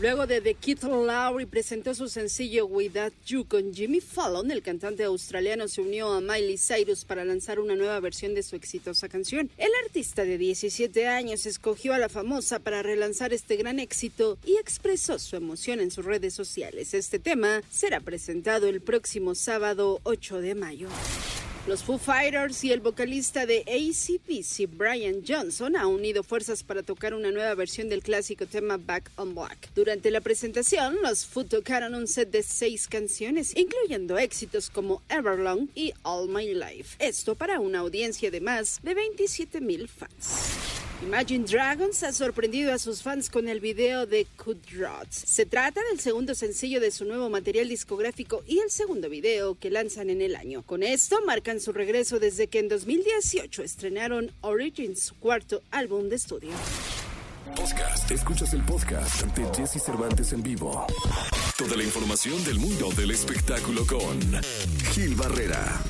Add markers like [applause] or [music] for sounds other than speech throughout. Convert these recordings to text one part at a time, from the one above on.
Luego de The Kid Lowry presentó su sencillo Without You con Jimmy Fallon, el cantante australiano se unió a Miley Cyrus para lanzar una nueva versión de su exitosa canción. El artista de 17 años escogió a la famosa para relanzar este gran éxito y expresó su emoción en sus redes sociales. Este tema será presentado el próximo sábado 8 de mayo. Los Foo Fighters y el vocalista de ACDC, Brian Johnson, han unido fuerzas para tocar una nueva versión del clásico tema Back on Black. Durante la presentación, los Foo tocaron un set de seis canciones, incluyendo éxitos como Everlong y All My Life. Esto para una audiencia de más de 27 mil fans. Imagine Dragons ha sorprendido a sus fans con el video de Cut Rods. Se trata del segundo sencillo de su nuevo material discográfico y el segundo video que lanzan en el año. Con esto marcan su regreso desde que en 2018 estrenaron Origins, su cuarto álbum de estudio. Podcast. Escuchas el podcast de Jesse Cervantes en vivo. Toda la información del mundo del espectáculo con Gil Barrera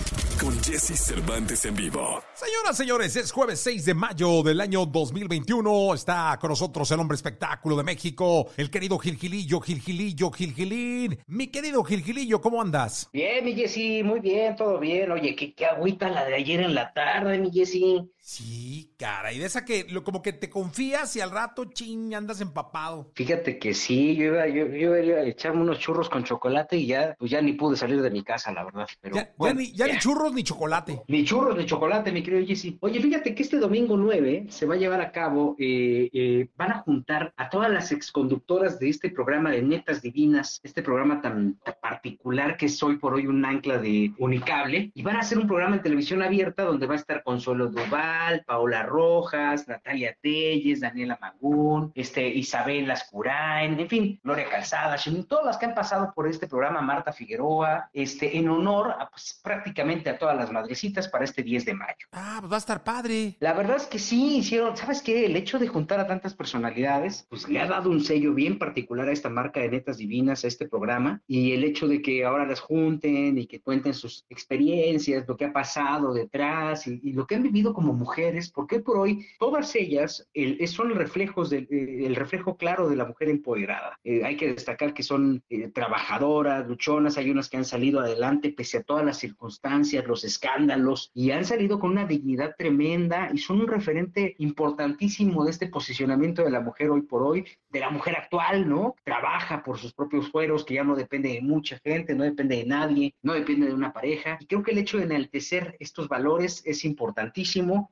con Jesse Cervantes en vivo. Señoras, señores, es jueves 6 de mayo del año 2021. Está con nosotros el hombre espectáculo de México, el querido Gilgilillo, Gilgilillo, Gilgilín. Mi querido Gilgilillo, ¿cómo andas? Bien, mi Jesse, muy bien, todo bien. Oye, qué, qué agüita la de ayer en la tarde, mi Jesse. Sí, cara, y de esa que lo, como que te confías y al rato, ching, andas empapado. Fíjate que sí, yo iba, yo, yo iba a echarme unos churros con chocolate y ya, pues ya ni pude salir de mi casa, la verdad. Pero, ya, bueno, ya, ni, ya, ni, churros ni chocolate. Ni churros ni chocolate, mi querido Jesse. Oye, fíjate que este domingo 9 se va a llevar a cabo, eh, eh, van a juntar a todas las exconductoras de este programa de Netas Divinas, este programa tan, particular que es hoy por hoy un ancla de Unicable, y van a hacer un programa en televisión abierta donde va a estar Consuelo Duval, Paola Rojas, Natalia Telles, Daniela Magún, este, Isabel Lascurain, en fin, Gloria Calzada, todas las que han pasado por este programa, Marta Figueroa, este, en honor a pues, prácticamente a todas las madrecitas para este 10 de mayo. Ah, pues va a estar padre. La verdad es que sí, hicieron, ¿sabes qué? El hecho de juntar a tantas personalidades, pues le ha dado un sello bien particular a esta marca de Netas Divinas, a este programa, y el hecho de que ahora las junten y que cuenten sus experiencias, lo que ha pasado detrás y, y lo que han vivido como mujeres, porque por hoy todas ellas el, son reflejos del el reflejo claro de la mujer empoderada. Eh, hay que destacar que son eh, trabajadoras, luchonas, hay unas que han salido adelante pese a todas las circunstancias, los escándalos, y han salido con una dignidad tremenda y son un referente importantísimo de este posicionamiento de la mujer hoy por hoy, de la mujer actual, ¿no? Trabaja por sus propios fueros, que ya no depende de mucha gente, no depende de nadie, no depende de una pareja, y creo que el hecho de enaltecer estos valores es importantísimo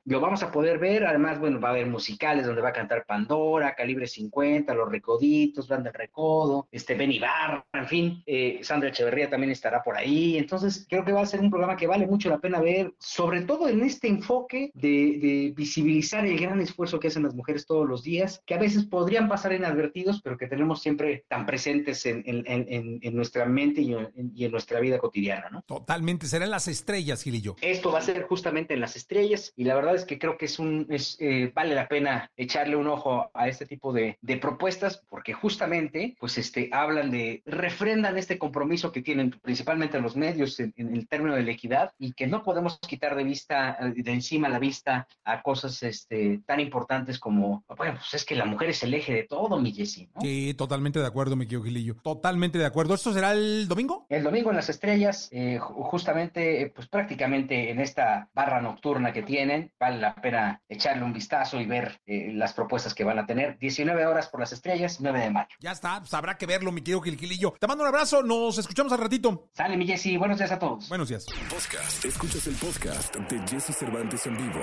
lo vamos a poder ver. Además, bueno, va a haber musicales donde va a cantar Pandora, Calibre 50, Los Recoditos, Banda del Recodo, este Ben Ibarra, en fin, eh, Sandra Echeverría también estará por ahí. Entonces, creo que va a ser un programa que vale mucho la pena ver, sobre todo en este enfoque de, de visibilizar el gran esfuerzo que hacen las mujeres todos los días, que a veces podrían pasar inadvertidos, pero que tenemos siempre tan presentes en, en, en, en nuestra mente y en, y en, nuestra vida cotidiana, ¿no? Totalmente, serán las estrellas, Gilillo. Esto va a ser justamente en las estrellas y la verdad es que creo que es un, es, eh, vale la pena echarle un ojo a este tipo de, de, propuestas porque justamente, pues, este, hablan de, refrendan este compromiso que tienen principalmente los medios en, en, el término de la equidad y que no podemos quitar de vista, de encima la vista a cosas, este, tan importantes como, bueno, pues es que la mujer es el eje de todo, mi Jessy, ¿no? Sí, totalmente de acuerdo, mi querido Gilillo. Totalmente de acuerdo. ¿Esto será el domingo? El domingo en las estrellas, eh, justamente, pues prácticamente en esta barra nocturna que tienen, vale la pena echarle un vistazo y ver eh, las propuestas que van a tener. 19 horas por las estrellas, 9 de mayo. Ya está, pues habrá que verlo, mi querido Gilgilillo. Te mando un abrazo, nos escuchamos al ratito. Sale, mi Jessy, buenos días a todos. Buenos días. Podcast, escuchas el podcast de Jesse Cervantes en vivo.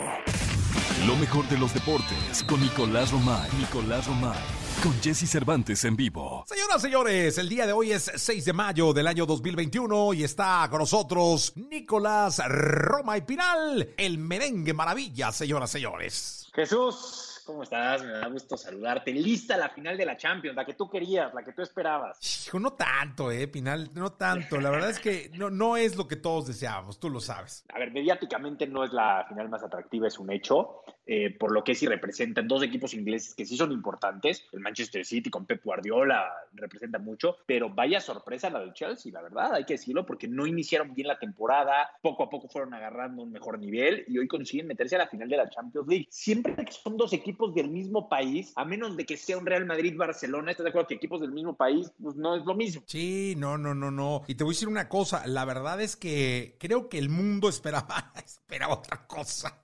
Lo mejor de los deportes con Nicolás Romay. Nicolás Romay. Con Jesse Cervantes en vivo. Señoras, señores, el día de hoy es 6 de mayo del año 2021 y está con nosotros Nicolás Roma y Pinal, el merengue maravilla, señoras, señores. Jesús, ¿cómo estás? Me da gusto saludarte. Lista la final de la Champions, la que tú querías, la que tú esperabas. Hijo, no tanto, eh, Pinal, no tanto. La verdad es que no, no es lo que todos deseábamos, tú lo sabes. A ver, mediáticamente no es la final más atractiva, es un hecho, eh, por lo que sí representan dos equipos ingleses que sí son importantes. El Manchester City con Pep Guardiola representa mucho, pero vaya sorpresa la del Chelsea, la verdad, hay que decirlo, porque no iniciaron bien la temporada, poco a poco fueron agarrando un mejor nivel y hoy consiguen meterse a la final de la Champions League. Siempre que son dos equipos del mismo país, a menos de que sea un Real Madrid-Barcelona, ¿estás de acuerdo que equipos del mismo país pues no es lo mismo? Sí, no, no, no, no. Y te voy a decir una cosa, la verdad es que creo que el mundo [laughs] esperaba, esperaba otra cosa.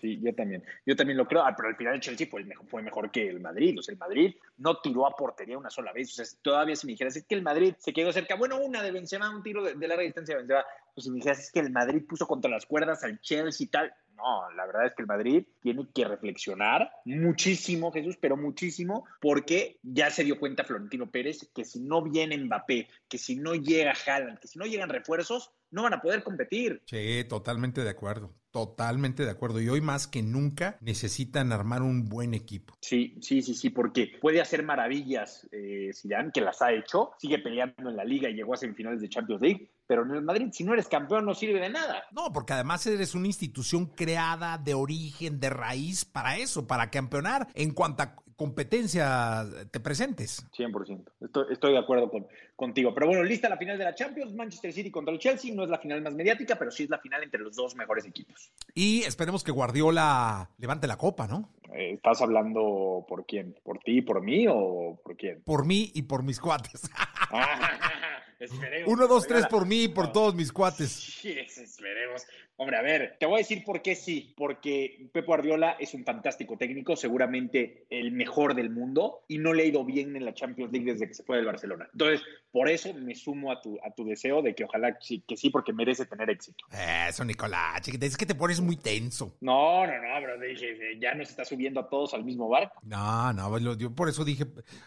Sí, yo también. Yo también lo creo. Ah, pero al final el Chelsea fue mejor, fue mejor que el Madrid. O sea, el Madrid no tiró a portería una sola vez. O sea, todavía si me dijeras, es que el Madrid se quedó cerca. Bueno, una de Benzema, un tiro de, de larga distancia de Benzema. Pues si me dijeras, es que el Madrid puso contra las cuerdas al Chelsea y tal. No, la verdad es que el Madrid tiene que reflexionar muchísimo, Jesús, pero muchísimo, porque ya se dio cuenta Florentino Pérez que si no viene Mbappé, que si no llega Haaland, que si no llegan refuerzos, no van a poder competir. Sí, totalmente de acuerdo. Totalmente de acuerdo. Y hoy más que nunca necesitan armar un buen equipo. Sí, sí, sí, sí, porque puede hacer maravillas eh, Zidane, que las ha hecho, sigue peleando en la liga y llegó a semifinales de Champions League, pero en el Madrid, si no eres campeón, no sirve de nada. No, porque además eres una institución creada de origen, de raíz para eso, para campeonar en cuanta competencia te presentes. 100%. Estoy, estoy de acuerdo con, contigo. Pero bueno, lista la final de la Champions, Manchester City contra el Chelsea. No es la final más mediática, pero sí es la final entre los dos mejores equipos. Y esperemos que Guardiola levante la copa, ¿no? Eh, ¿Estás hablando por quién? ¿Por ti, por mí o por quién? Por mí y por mis cuates. [laughs] [laughs] Esperemos. Uno, dos, tres por mí y por todos mis cuates. [laughs] Sí, esperemos. Hombre, a ver, te voy a decir por qué sí. Porque Pep Guardiola es un fantástico técnico, seguramente el mejor del mundo, y no le ha ido bien en la Champions League desde que se fue del Barcelona. Entonces, por eso me sumo a tu, a tu deseo de que ojalá sí, que sí, porque merece tener éxito. Eso, Nicolás, chiquita, es que te pones muy tenso. No, no, no, pero dije, ya nos está subiendo a todos al mismo barco. No, no, lo- yo por eso dije,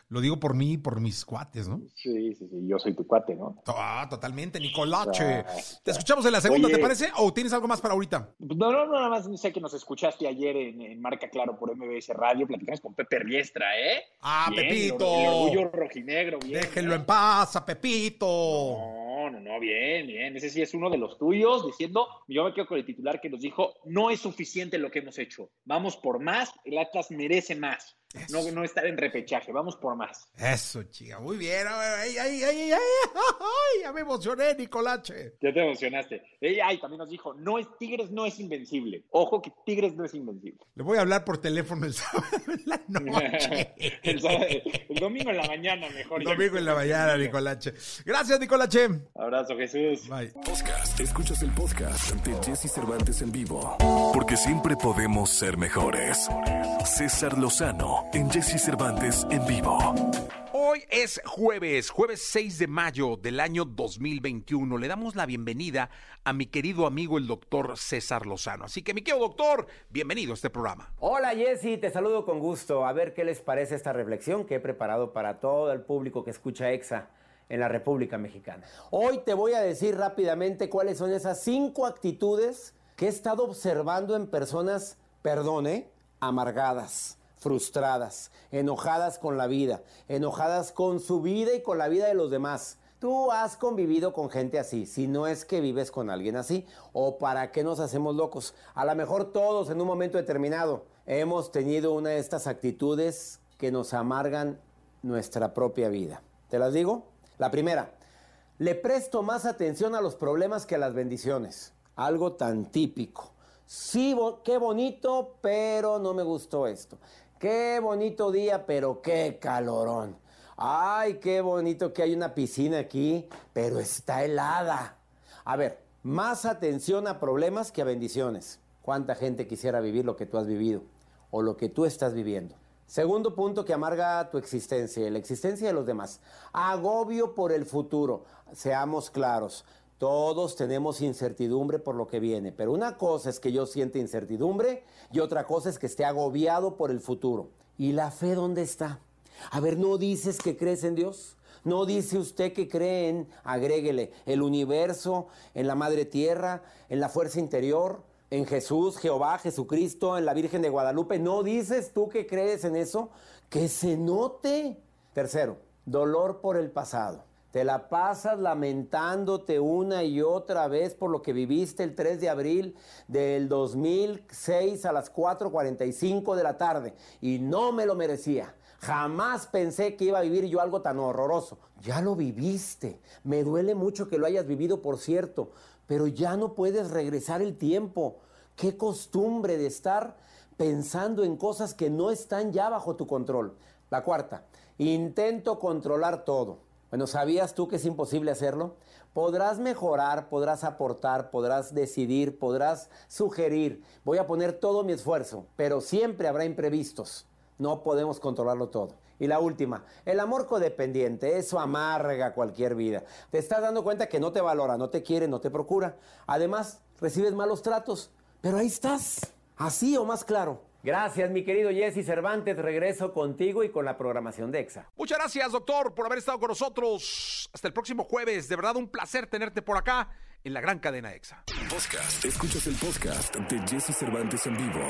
lo digo por mí y por mis cuates, ¿no? Sí, sí, sí, yo soy tu cuate, ¿no? Ah, totalmente, Nicolache. Te escuchamos en la segunda, Oye. ¿te parece? ¿O tienes algo más para ahorita? No, no, no, nada más sé que nos escuchaste ayer en, en Marca Claro por MBS Radio, platicamos con Pepe Riestra, ¿eh? Ah, Bien, Pepito. El, el orgullo rojinegro, bien. Déjenlo ¿eh? en paz a Pepito. No, no, no, bien, bien. Ese sí es uno de los tuyos, diciendo, yo me quedo con el titular que nos dijo, no es suficiente lo que hemos hecho, vamos por más, el Atlas merece más. No, no estar en repechaje, vamos por más. Eso, chica, muy bien. Ay, ay, ay, ay, ay, ay, ya me emocioné, Nicolache. Ya te emocionaste. Ay, también nos dijo, no es Tigres no es invencible. Ojo que Tigres no es invencible. Le voy a hablar por teléfono el sábado en la noche. [laughs] el, sábado- el domingo en la mañana mejor. Domingo en la mañana, Nicolache. Gracias, Nicolache. Abrazo, Jesús. Bye. Podcast. Escuchas el podcast de Jesse Cervantes en vivo. Porque siempre podemos ser mejores. César Lozano en Jesse Cervantes en vivo. Hoy es jueves, jueves 6 de mayo del año 2021. Le damos la bienvenida a mi querido amigo el doctor César Lozano. Así que, mi querido doctor, bienvenido a este programa. Hola Jessy, te saludo con gusto. A ver qué les parece esta reflexión que he preparado para todo el público que escucha EXA en la República Mexicana. Hoy te voy a decir rápidamente cuáles son esas cinco actitudes que he estado observando en personas, perdone, amargadas, frustradas, enojadas con la vida, enojadas con su vida y con la vida de los demás. Tú has convivido con gente así, si no es que vives con alguien así, o para qué nos hacemos locos. A lo mejor todos en un momento determinado hemos tenido una de estas actitudes que nos amargan nuestra propia vida. ¿Te las digo? La primera, le presto más atención a los problemas que a las bendiciones. Algo tan típico. Sí, qué bonito, pero no me gustó esto. Qué bonito día, pero qué calorón. Ay, qué bonito que hay una piscina aquí, pero está helada. A ver, más atención a problemas que a bendiciones. ¿Cuánta gente quisiera vivir lo que tú has vivido o lo que tú estás viviendo? Segundo punto que amarga tu existencia, la existencia de los demás. Agobio por el futuro. Seamos claros, todos tenemos incertidumbre por lo que viene, pero una cosa es que yo siente incertidumbre y otra cosa es que esté agobiado por el futuro. ¿Y la fe dónde está? A ver, ¿no dices que crees en Dios? ¿No dice usted que cree en, agréguele, el universo, en la madre tierra, en la fuerza interior, en Jesús, Jehová, Jesucristo, en la Virgen de Guadalupe. ¿No dices tú que crees en eso? Que se note. Tercero, dolor por el pasado. Te la pasas lamentándote una y otra vez por lo que viviste el 3 de abril del 2006 a las 4.45 de la tarde. Y no me lo merecía. Jamás pensé que iba a vivir yo algo tan horroroso. Ya lo viviste. Me duele mucho que lo hayas vivido, por cierto. Pero ya no puedes regresar el tiempo. Qué costumbre de estar pensando en cosas que no están ya bajo tu control. La cuarta, intento controlar todo. Bueno, ¿sabías tú que es imposible hacerlo? Podrás mejorar, podrás aportar, podrás decidir, podrás sugerir. Voy a poner todo mi esfuerzo, pero siempre habrá imprevistos. No podemos controlarlo todo. Y la última, el amor codependiente, eso amarga cualquier vida. Te estás dando cuenta que no te valora, no te quiere, no te procura. Además, recibes malos tratos, pero ahí estás, así o más claro. Gracias, mi querido Jesse Cervantes. Regreso contigo y con la programación de EXA. Muchas gracias, doctor, por haber estado con nosotros. Hasta el próximo jueves. De verdad, un placer tenerte por acá en la gran cadena EXA. Podcast. Escuchas el podcast de Jesse Cervantes en vivo.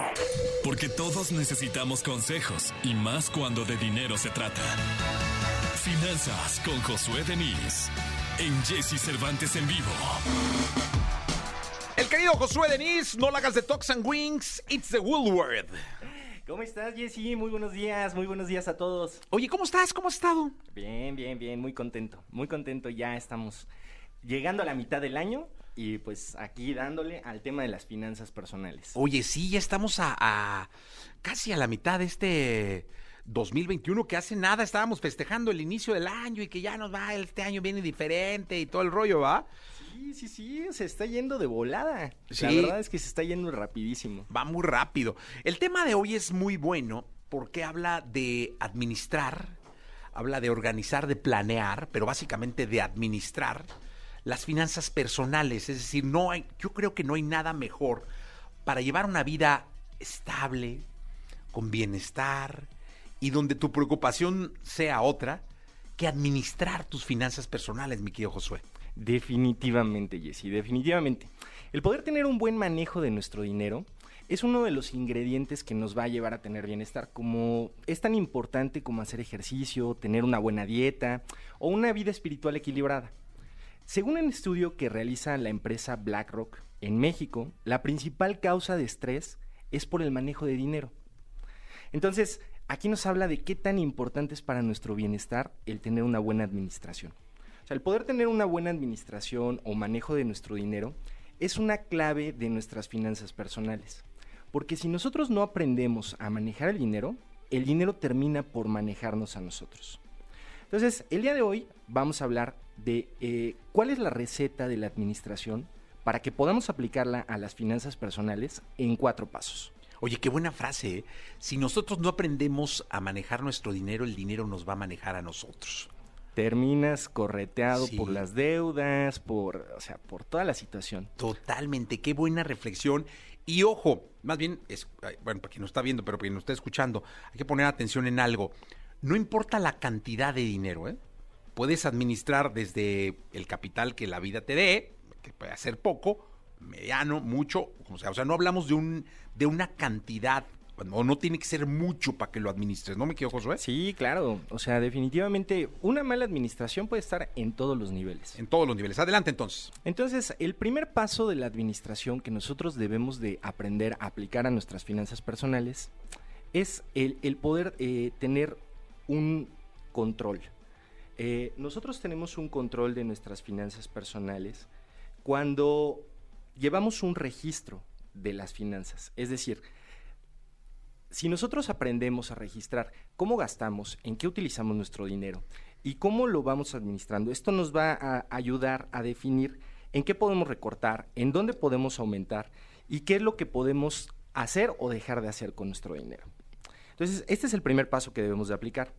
Porque todos necesitamos consejos y más cuando de dinero se trata. Finanzas con Josué Denis en Jesse Cervantes en vivo. El querido Josué Denis, no la hagas de Tox and Wings, it's the Woolworth. ¿Cómo estás, Jesse? Muy buenos días, muy buenos días a todos. Oye, ¿cómo estás? ¿Cómo has estado? Bien, bien, bien, muy contento, muy contento. Ya estamos llegando a la mitad del año y pues aquí dándole al tema de las finanzas personales. Oye, sí, ya estamos a, a casi a la mitad de este 2021 que hace nada estábamos festejando el inicio del año y que ya nos va, este año viene diferente y todo el rollo, ¿va? Sí, sí, sí, se está yendo de volada. La verdad es que se está yendo rapidísimo. Va muy rápido. El tema de hoy es muy bueno porque habla de administrar, habla de organizar, de planear, pero básicamente de administrar las finanzas personales. Es decir, no hay, yo creo que no hay nada mejor para llevar una vida estable, con bienestar y donde tu preocupación sea otra que administrar tus finanzas personales, mi querido Josué. Definitivamente, Jesse, definitivamente. El poder tener un buen manejo de nuestro dinero es uno de los ingredientes que nos va a llevar a tener bienestar, como es tan importante como hacer ejercicio, tener una buena dieta o una vida espiritual equilibrada. Según un estudio que realiza la empresa BlackRock en México, la principal causa de estrés es por el manejo de dinero. Entonces, aquí nos habla de qué tan importante es para nuestro bienestar el tener una buena administración. El poder tener una buena administración o manejo de nuestro dinero es una clave de nuestras finanzas personales. Porque si nosotros no aprendemos a manejar el dinero, el dinero termina por manejarnos a nosotros. Entonces, el día de hoy vamos a hablar de eh, cuál es la receta de la administración para que podamos aplicarla a las finanzas personales en cuatro pasos. Oye, qué buena frase. ¿eh? Si nosotros no aprendemos a manejar nuestro dinero, el dinero nos va a manejar a nosotros terminas correteado por las deudas, por, o sea, por toda la situación. Totalmente, qué buena reflexión. Y ojo, más bien, es, bueno, para quien no está viendo, pero para quien no está escuchando, hay que poner atención en algo. No importa la cantidad de dinero, ¿eh? Puedes administrar desde el capital que la vida te dé, que puede ser poco, mediano, mucho, o sea, o sea, no hablamos de un de una cantidad o no tiene que ser mucho para que lo administres, ¿no me equivoco, Josué? Sí, claro. O sea, definitivamente una mala administración puede estar en todos los niveles. En todos los niveles. Adelante entonces. Entonces, el primer paso de la administración que nosotros debemos de aprender a aplicar a nuestras finanzas personales es el, poder eh, tener un control. Eh, nosotros tenemos un control de nuestras finanzas personales cuando llevamos un registro de las finanzas. Es decir, si nosotros aprendemos a registrar cómo gastamos, en qué utilizamos nuestro dinero y cómo lo vamos administrando, esto nos va a ayudar a definir en qué podemos recortar, en dónde podemos aumentar y qué es lo que podemos hacer o dejar de hacer con nuestro dinero. Entonces, este es el primer paso que debemos de aplicar.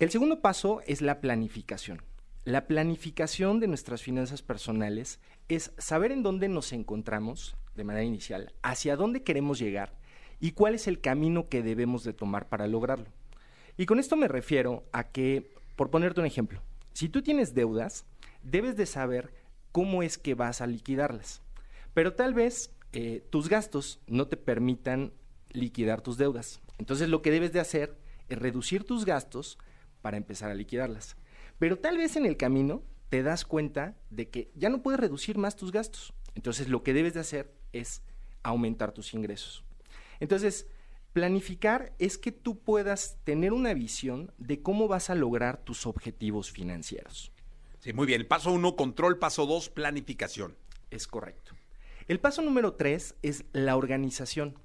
El segundo paso es la planificación. La planificación de nuestras finanzas personales es saber en dónde nos encontramos de manera inicial, hacia dónde queremos llegar y cuál es el camino que debemos de tomar para lograrlo. Y con esto me refiero a que, por ponerte un ejemplo, si tú tienes deudas, debes de saber cómo es que vas a liquidarlas. Pero tal vez eh, tus gastos no te permitan liquidar tus deudas. Entonces lo que debes de hacer es reducir tus gastos para empezar a liquidarlas. Pero tal vez en el camino te das cuenta de que ya no puedes reducir más tus gastos. Entonces lo que debes de hacer es aumentar tus ingresos. Entonces, planificar es que tú puedas tener una visión de cómo vas a lograr tus objetivos financieros. Sí, muy bien. Paso uno, control. Paso dos, planificación. Es correcto. El paso número tres es la organización.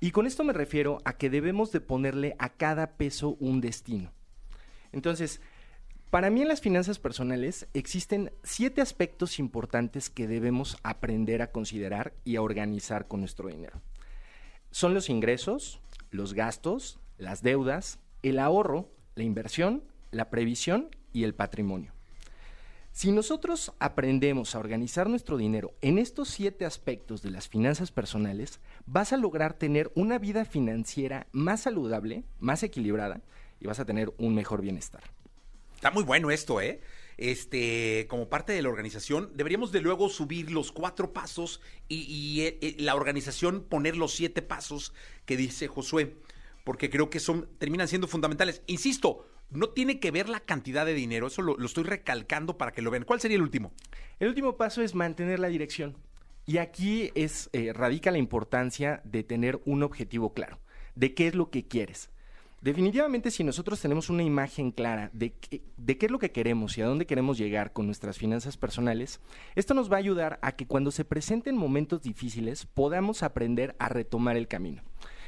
Y con esto me refiero a que debemos de ponerle a cada peso un destino. Entonces, para mí en las finanzas personales existen siete aspectos importantes que debemos aprender a considerar y a organizar con nuestro dinero. Son los ingresos, los gastos, las deudas, el ahorro, la inversión, la previsión y el patrimonio. Si nosotros aprendemos a organizar nuestro dinero en estos siete aspectos de las finanzas personales, vas a lograr tener una vida financiera más saludable, más equilibrada y vas a tener un mejor bienestar. Está muy bueno esto, ¿eh? Este, como parte de la organización, deberíamos de luego subir los cuatro pasos y, eh, eh, la organización poner los siete pasos que dice Josué, porque creo que son terminan siendo fundamentales. Insisto, no tiene que ver la cantidad de dinero, eso lo, estoy recalcando para que lo vean. ¿Cuál sería el último? El último paso es mantener la dirección. Y aquí es, eh, radica la importancia de tener un objetivo claro, de qué es lo que quieres. Definitivamente, si nosotros tenemos una imagen clara de, qué es lo que queremos y a dónde queremos llegar con nuestras finanzas personales, esto nos va a ayudar a que cuando se presenten momentos difíciles podamos aprender a retomar el camino.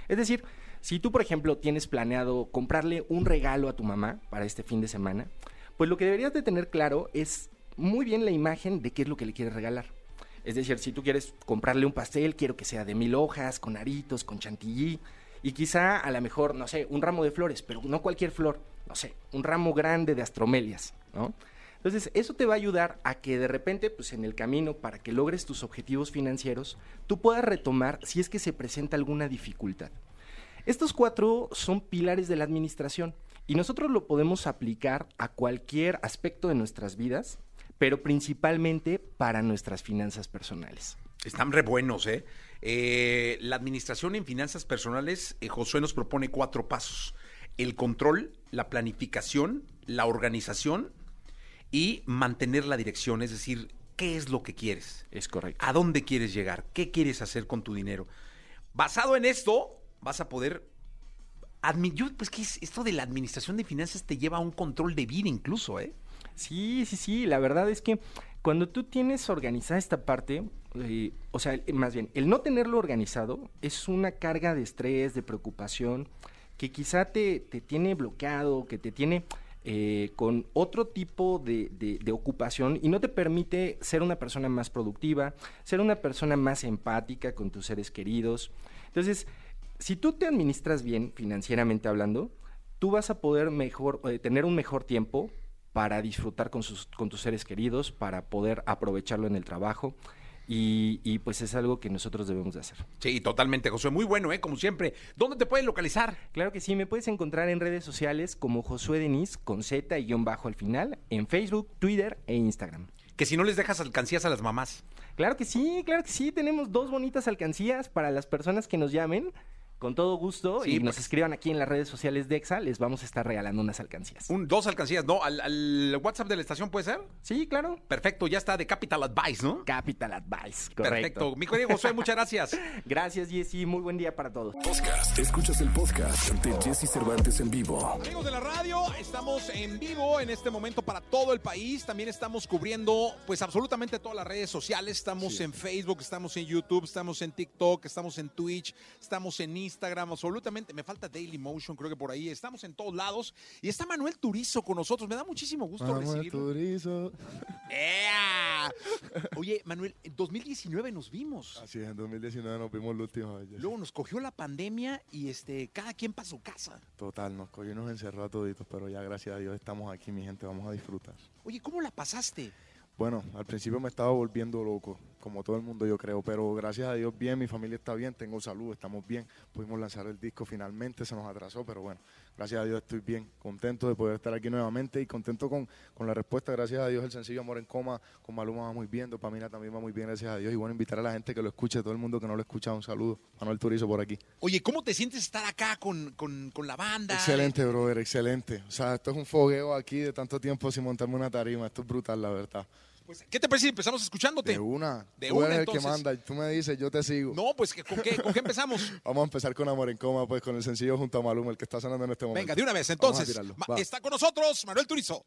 Es decir, si tú, por ejemplo, tienes planeado comprarle un regalo a tu mamá para este fin de semana, pues lo que deberías de tener claro es muy bien la imagen de qué es lo que le quieres regalar. Es decir, si tú quieres comprarle un pastel, quiero que sea de mil hojas, con aritos, con chantilly, y quizá a lo mejor, no sé, un ramo de flores, pero no cualquier flor, no sé, un ramo grande de astromelias, ¿no? Entonces, eso te va a ayudar a que de repente, pues en el camino, para que logres tus objetivos financieros, tú puedas retomar si es que se presenta alguna dificultad. Estos cuatro son pilares de la administración y nosotros lo podemos aplicar a cualquier aspecto de nuestras vidas, pero principalmente para nuestras finanzas personales. Están re buenos, ¿eh? Eh la administración en finanzas personales, eh, Josué nos propone cuatro pasos. El control, la planificación, la organización y mantener la dirección, es decir, ¿qué es lo que quieres? Es correcto. ¿A dónde quieres llegar? ¿Qué quieres hacer con tu dinero? Basado en esto, vas a poder yo, pues que esto de la administración de finanzas te lleva a un control de vida incluso, ¿eh? Sí, sí, sí, la verdad es que cuando tú tienes organizada esta parte, o sea, más bien, el no tenerlo organizado es una carga de estrés, de preocupación, que quizá te, te tiene bloqueado, que te tiene eh, con otro tipo de, de, ocupación y no te permite ser una persona más productiva, ser una persona más empática con tus seres queridos. Entonces, si tú te administras bien financieramente hablando, tú vas a poder mejor, eh, tener un mejor tiempo para disfrutar con, sus, con tus seres queridos, para poder aprovecharlo en el trabajo. Y, pues es algo que nosotros debemos de hacer. Sí, totalmente, Josué. Muy bueno, ¿eh? Como siempre. ¿Dónde te pueden localizar? Claro que sí, me puedes encontrar en redes sociales como Josué Denis con Z y guion bajo al final, en Facebook, Twitter e Instagram. Que si no les dejas alcancías a las mamás. Claro que sí, claro que sí. Tenemos dos bonitas alcancías para las personas que nos llamen con todo gusto y nos escriban aquí en las redes sociales de EXA, les vamos a estar regalando unas alcancías. Un, dos alcancías, ¿no? ¿Al, WhatsApp de la estación puede ser? Sí, claro. Perfecto, ya está de Capital Advice, ¿no? Capital Advice, correcto. Perfecto. Mi querido José, [laughs] muchas gracias. gracias, Jessy. Muy buen día para todos. Podcast. Escuchas el podcast de Jesse Cervantes en vivo. Amigos de la radio, estamos en vivo en este momento para todo el país. También estamos cubriendo, pues, absolutamente todas las redes sociales. Estamos en Facebook, estamos en YouTube, estamos en TikTok, estamos en Twitch, estamos en Instagram absolutamente. Me falta Daily Motion, creo que por ahí. Estamos en todos lados. Y está Manuel Turizo con nosotros. Me da muchísimo gusto Manuel Turizo. Oye, Manuel, en 2019 nos vimos. Así es, en 2019 nos vimos la última vez. Luego nos cogió la pandemia y este, cada quien para su casa. Total, nos cogió y nos encerró a toditos, pero ya gracias a Dios estamos aquí, mi gente, vamos a disfrutar. Oye, ¿cómo la pasaste? Bueno, al principio me estaba volviendo loco, como todo el mundo yo creo, pero gracias a Dios bien, mi familia está bien, tengo salud, estamos bien, pudimos lanzar el disco finalmente, se nos atrasó, pero bueno, gracias a Dios estoy bien, contento de poder estar aquí nuevamente y contento con, con la respuesta. Gracias a Dios el sencillo Amor en Coma con Maluma va muy bien, Dopamina también va muy bien, gracias a Dios. Y bueno, invitar a la gente que lo escuche, todo el mundo que no lo escucha, un saludo. Manuel Turizo por aquí. Oye, ¿cómo te sientes estar acá con, con, con la banda? Excelente, brother, excelente. O sea, esto es un fogueo aquí de tanto tiempo sin montarme una tarima. Esto es brutal, la verdad. Pues, ¿Qué te parece si empezamos escuchándote? De una. De tú una, eres entonces. el que manda. Tú me dices, yo te sigo. No, pues ¿con qué, ¿con qué empezamos? [laughs] Vamos a empezar con Amor en Coma, pues con el sencillo junto a Maluma, el que está sonando en este momento. Venga, de una vez, Vamos a entonces. tirarlo. Está con nosotros Manuel Turizo.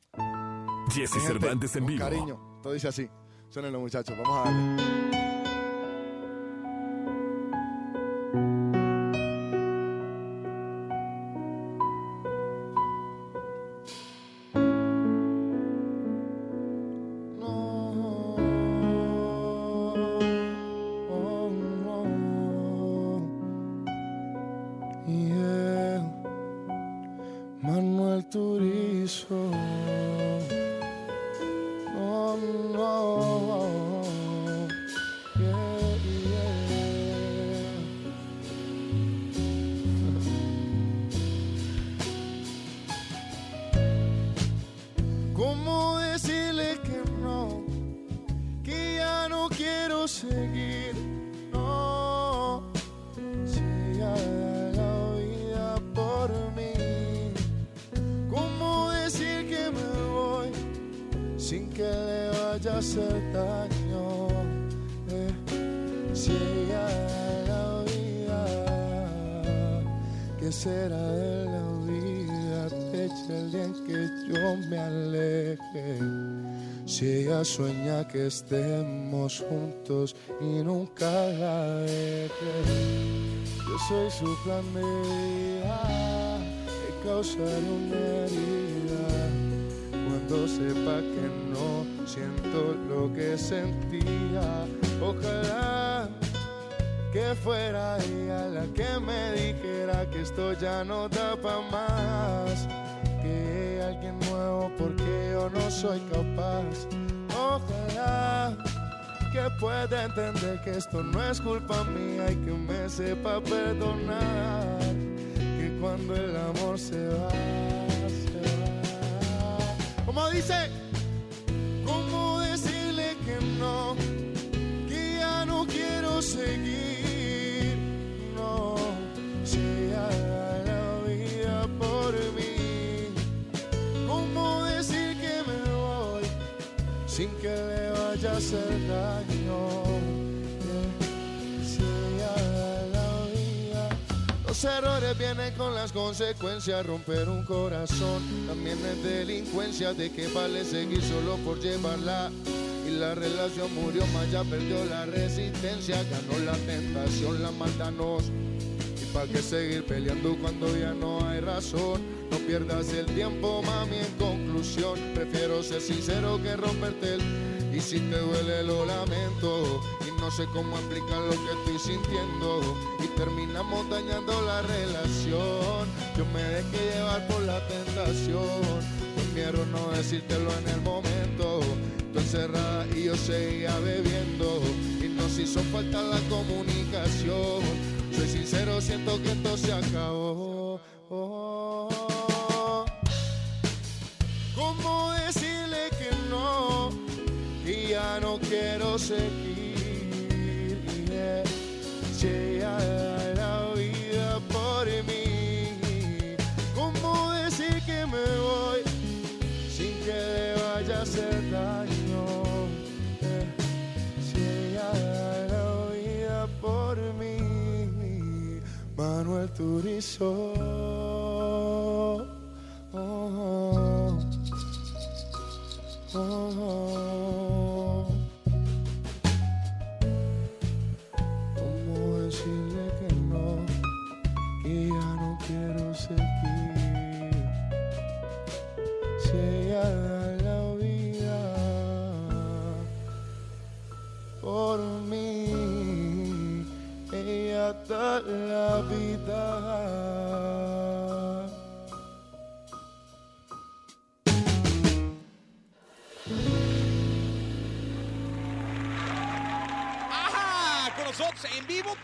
Jesse Cervantes en con vivo. Cariño, todo dice así. Suénenlo, muchachos. Vamos a darle. Su plan de causaré una herida cuando sepa que no siento lo que sentía. Ojalá que fuera ella la que me dijera que esto ya no da pa' más. Que alguien nuevo porque yo no soy capaz. Ojalá que pueda entender que esto no es culpa mía y que me sepa perdonar. Que cuando el amor se va, se va. Como dice, ¿cómo decirle que no? Que ya no quiero seguir. Los errores vienen con las consecuencias, romper un corazón también es delincuencia, de que vale seguir solo por llevarla. Y la relación murió, más ya perdió la resistencia, ganó la tentación, la maldad nos ¿Y para qué seguir peleando cuando ya no hay razón? No pierdas el tiempo, mami, en conclusión. Prefiero ser sincero que romperte el... Y si te duele lo lamento. Y no sé cómo explicar lo que estoy sintiendo. Y terminamos dañando la relación. Yo me dejé llevar por la tentación. Con miedo no decírtelo en el momento. Tú encerrada y yo seguía bebiendo. Y nos hizo falta la comunicación. Soy sincero, siento que esto se acabó. Oh. Seguir. yeah. Da la vida por mí. ¿Cómo decir que me voy sin que le vaya a hacer daño? yeah. Da la vida por mí. Manuel Turizo. Oh, oh, oh. La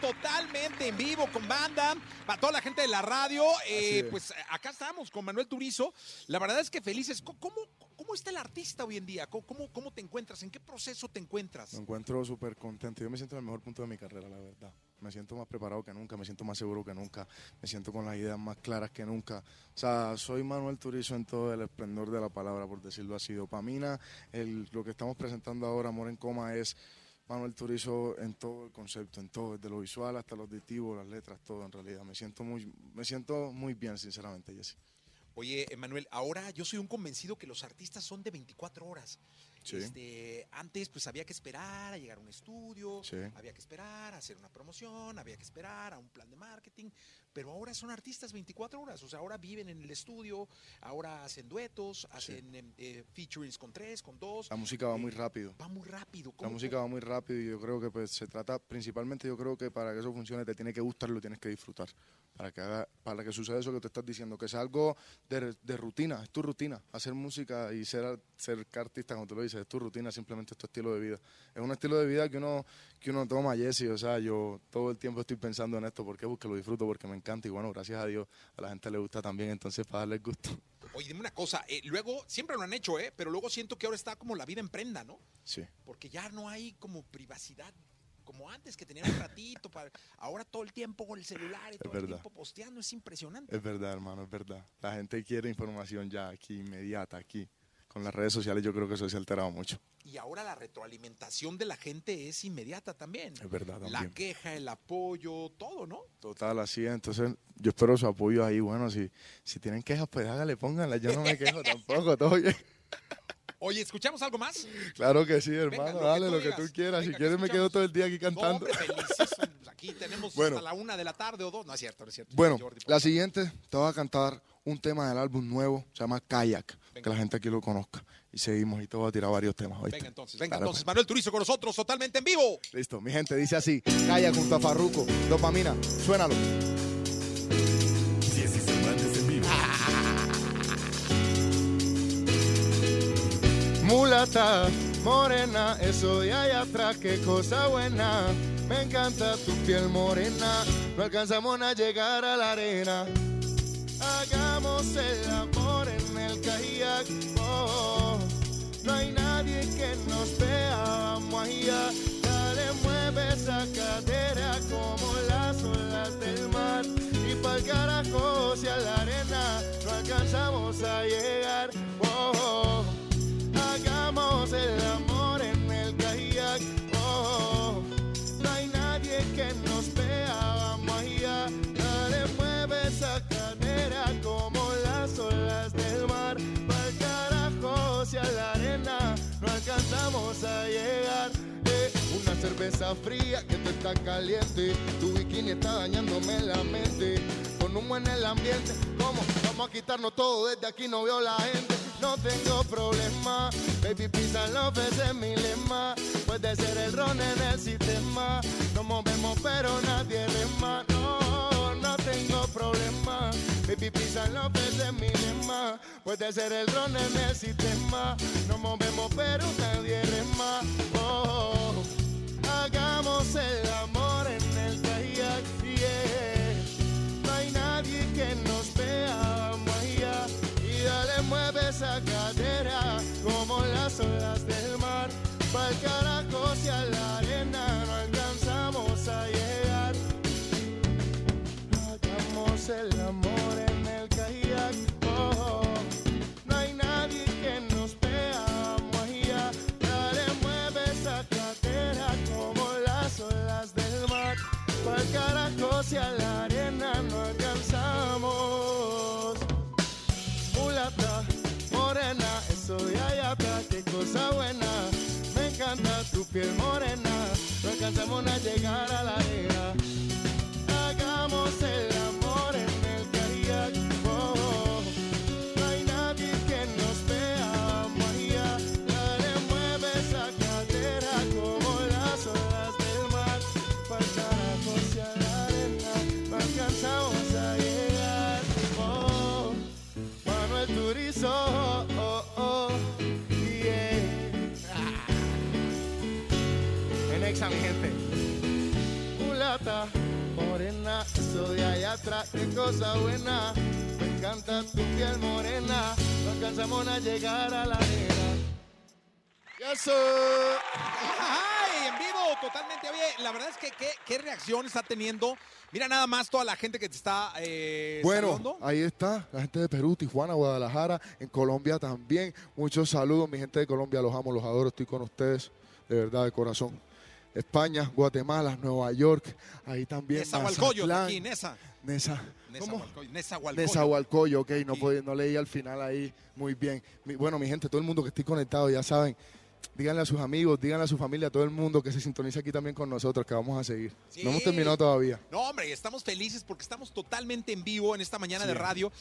totalmente en vivo, con banda, para toda la gente de la radio. Eh, pues acá estamos con Manuel Turizo. La verdad es que felices. ¿Cómo, cómo está el artista hoy en día? ¿Cómo, cómo te encuentras? ¿En qué proceso te encuentras? Me encuentro súper contento. Yo me siento en el mejor punto de mi carrera, la verdad. Me siento más preparado que nunca, me siento más seguro que nunca, me siento con las ideas más claras que nunca. O sea, soy Manuel Turizo en todo el esplendor de la palabra, por decirlo así. Dopamina, el, lo que estamos presentando ahora, Amor en Coma, es Manuel Turizo en todo el concepto, en todo, desde lo visual hasta lo auditivo, las letras, todo en realidad. Me siento muy, me siento muy bien, sinceramente, Jesse. Oye, Emanuel, ahora yo soy un convencido que los artistas son de 24 horas. Este, antes pues había que esperar a llegar a un estudio, había que esperar a hacer una promoción, había que esperar a un plan de marketing, pero ahora son artistas 24 horas, o sea, ahora viven en el estudio, ahora hacen duetos, hacen em, eh, featurings con tres, con dos. La música va muy eh, rápido. Va muy rápido. La música va muy rápido y yo creo que pues se trata, principalmente yo creo que para que eso funcione te tiene que gustar, lo tienes que disfrutar, para que haga, para que suceda eso que te estás diciendo, que sea algo de, de rutina, es tu rutina, hacer música y ser, ser artista, como tú lo dices es tu rutina, simplemente es tu estilo de vida. Es un estilo de vida que uno, que uno toma, Jesse, o sea, yo todo el tiempo estoy pensando en esto, ¿por qué? Porque lo disfruto, porque me encanta y bueno, gracias a Dios a la gente le gusta también, entonces para darle gusto. Oye, dime una cosa, eh, luego, siempre lo han hecho, ¿eh? Pero luego siento que ahora está como la vida en prenda, ¿no? Sí. Porque ya no hay como privacidad como antes que tenían un ratito para ahora todo el tiempo con el celular y todo el tiempo posteando es impresionante. Es verdad, hermano, es verdad. La gente quiere información ya aquí inmediata aquí con las redes sociales yo creo que eso se ha alterado mucho. Y ahora la retroalimentación de la gente es inmediata también. Es verdad también. La queja, el apoyo, todo, ¿no? Total, así Entonces yo espero su apoyo ahí. Bueno, si, si tienen quejas, pues hágale, pónganla. Yo no me quejo [laughs] tampoco, todo bien. Oye, ¿escuchamos algo más? Claro que sí, hermano. dale lo que tú quieras. si quieres, me quedo todo el día aquí cantando. Aquí tenemos hasta la una de la tarde o dos. No es cierto, no es cierto. Bueno, la siguiente te voy a cantar un tema del álbum nuevo. Se llama Kayak que la gente aquí lo conozca. Y seguimos y te voy a tirar varios temas. Venga entonces, venga entonces. Manuel Turizo con nosotros, totalmente en vivo. Listo, mi gente dice así: Calla junto a Farruco, dopamina, suénalo. Mulata, morena, eso de allá atrás, qué cosa buena. Me encanta tu piel morena, no alcanzamos a llegar a la arena. Hagamos el amor en el kayak. Oh, no hay nadie que nos vea, vamos allá. Dale, mueve esa cadera como las olas del mar. Y para el carajo, si a la arena no alcanzamos a llegar. Oh, el amor en el kayak. Oh, no hay nadie que nos vea, vamos allá. Dale, mueve esa cadera como las olas del mar. Pa'l carajo, si a la arena no alcanzamos a llegar. Eh, una cerveza fría que te está caliente. Tu bikini está dañándome la mente. Con humo en el ambiente, ¿cómo? Vamos a quitarnos todo desde aquí, no veo la gente. No tengo problema, baby pizza love es mi lema. Puede ser el ron en el sistema. Nos movemos, pero nadie rema. No, no tengo problema. Baby pizza love es mi lema. Puede ser el ron en el sistema. Nos movemos, pero nadie rema. Oh, hagamos el amor en el kayak. Yeah. No hay nadie que nos vea. Y dale, mueve esa cadera como las olas del mar. Pa'l carajo, si a la arena no alcanzamos a llegar. Hagamos el amor Me encanta tu piel morena, no alcanzamos a llegar a la arena. Exa, mi gente. atrás, qué cosa buena. Me encanta tu piel morena, no alcanzamos a llegar a la arena. Eso. ¡Ay! En vivo, totalmente. Oye, la verdad es que qué, qué reacción está teniendo. Mira nada más toda la gente que te está eh, Bueno, saludando. ahí está, la gente de Perú, Tijuana, Guadalajara, en Colombia también. Muchos saludos, mi gente de Colombia, los amo, los adoro, estoy con ustedes, de verdad, de corazón. España, Guatemala, Nueva York, ahí también. Nezahualcóyotl, Mazatlán, aquí, Nesa. Nesa. ¿Cómo? Nezahualcóyotl, ok, no, Sí. podí- no leí al final ahí muy bien. Mi- bueno, mi gente, todo el mundo que estoy conectado, ya saben, díganle a sus amigos, díganle a su familia, a todo el mundo que se sintonice aquí también con nosotros, que vamos a seguir. Sí. No hemos terminado todavía. No, hombre, estamos felices porque estamos totalmente en vivo en esta mañana Sí. de radio.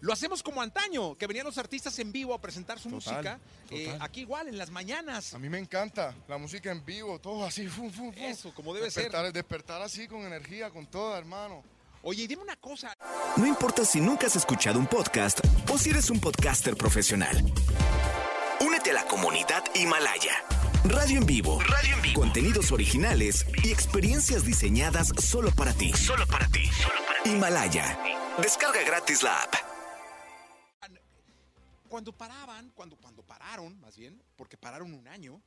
Lo hacemos como antaño, que venían los artistas en vivo a presentar su Total, música. Eh, aquí igual, en las mañanas. A mí me encanta la música en vivo, todo así, fum, fum, fum. Eso, como debe despertar, ser. Despertar así con energía, con toda, hermano. Oye, y dime una cosa. No importa si nunca has escuchado un podcast o si eres un podcaster profesional. Únete a la comunidad Himalaya. Radio en vivo. Radio en vivo. Contenidos originales y experiencias diseñadas solo para ti. Solo para ti. Himalaya. Descarga gratis la app. Cuando paraban, cuando, cuando pararon, más bien, porque pararon un año,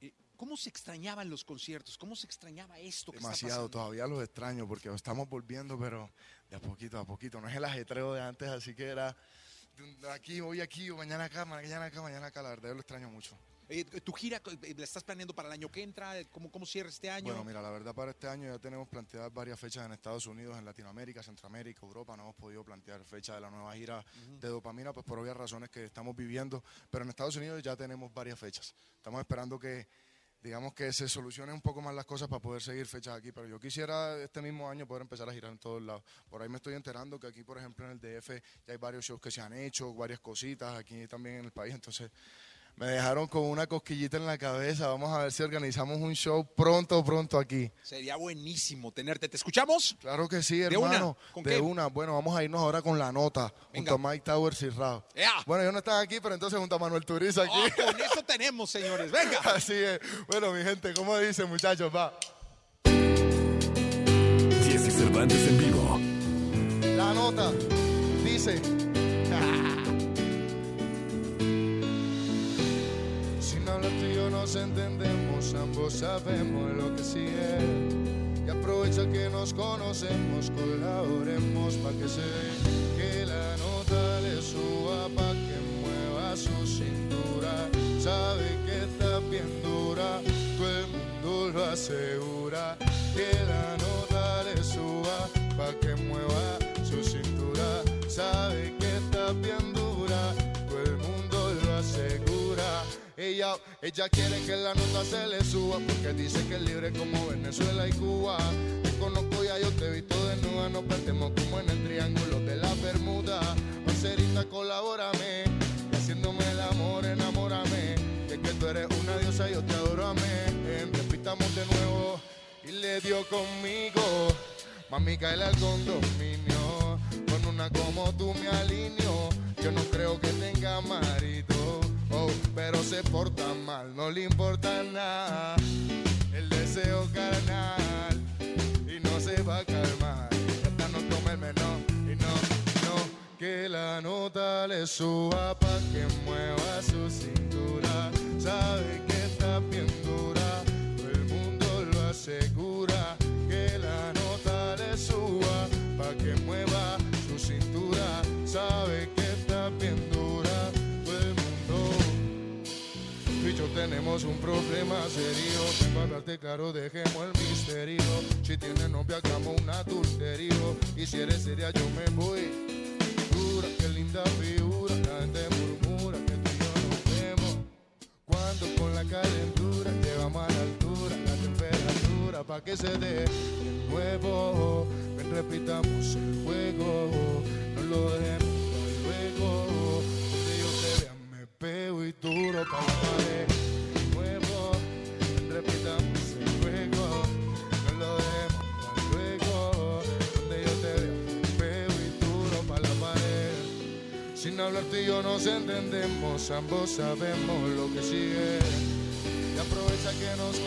eh, ¿cómo se extrañaban los conciertos? ¿Cómo se extrañaba esto que está Demasiado, pasando? todavía los extraño porque estamos volviendo, pero de a poquito a poquito. No es el ajetreo de antes, así que era aquí, hoy aquí, o mañana acá, mañana acá, mañana acá. La verdad, yo lo extraño mucho. Eh, ¿Tu gira eh, la estás planeando para el año que entra? ¿Cómo, cómo cierra este año? Bueno, mira, la verdad para este año ya tenemos planteadas varias fechas en Estados Unidos, en Latinoamérica, Centroamérica, Europa. No hemos podido plantear fecha de la nueva gira de dopamina, pues por obvias razones que estamos viviendo. Pero en Estados Unidos ya tenemos varias fechas. Estamos esperando que, digamos, que se solucionen un poco más las cosas para poder seguir fechas aquí. Pero yo quisiera este mismo año poder empezar a girar en todos lados. Por ahí me estoy enterando que aquí, por ejemplo, en el DF ya hay varios shows que se han hecho, varias cositas aquí también en el país. Entonces me dejaron con una cosquillita en la cabeza. Vamos a ver si organizamos un show pronto, pronto aquí. Sería buenísimo tenerte. ¿Te escuchamos? Claro que sí, ¿De hermano. una? ¿Con de qué? una. Bueno, vamos a irnos ahora con la nota. Venga. Junto a Mike Towers y Rao. Bueno, yo no estaba aquí, pero entonces junto a Manuel Turizo aquí. Ah, con eso tenemos, señores. Venga. [laughs] Así es. Bueno, mi gente, ¿cómo dicen, muchachos? Va. Jesse Cervantes en vivo. La nota dice. Nos entendemos, ambos sabemos lo que sigue. Y aprovecha que nos conocemos, colaboremos pa' que se que la nota le suba pa' que mueva su cintura. Sabe que está bien dura, todo el mundo lo asegura. Que la nota le suba pa' que mueva Ella, quiere que la nota se le suba porque dice que es libre como Venezuela y Cuba. Te conozco ya, yo te he visto desnuda, nos partemos como en el triángulo de la Bermuda. Marcerita, colabórame, y haciéndome el amor, enamórame. Que que tú eres una diosa, yo te adoro, amén. Repitamos de nuevo y le dio conmigo. Mami, cae al condominio. Con una como tú me alineo. Yo no creo que tenga marido. Oh, pero se porta mal, no le importa nada. El deseo carnal y no se va a calmar. Esta no toma el menor y no, no. Que la nota le suba pa' que mueva su cintura. Sabe que está bien dura, todo el mundo lo asegura. Que la nota le suba pa' que mueva su cintura. Sabe que tenemos un problema serio. Vengo a hablarte claro, dejemos el misterio. Si tienes novia, hagamos un adulterio. Y si eres seria, yo me voy. Dura, qué linda figura. La gente murmura que tú y yo nos vemos. Cuando con la calentura llevamos a la altura, la temperatura pa' que se dé de nuevo. Ven, repitamos el juego, Sin hablar tú y yo nos entendemos, ambos sabemos lo que sigue. Y aprovecha que nos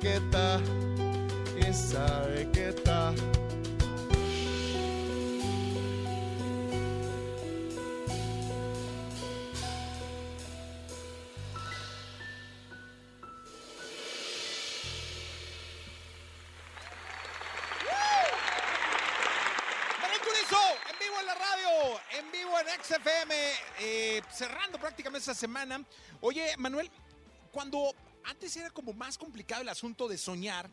que está y sabe que está. XFM, cerrando prácticamente esta semana. Oye, Manuel, cuando antes era como más complicado el asunto de soñar,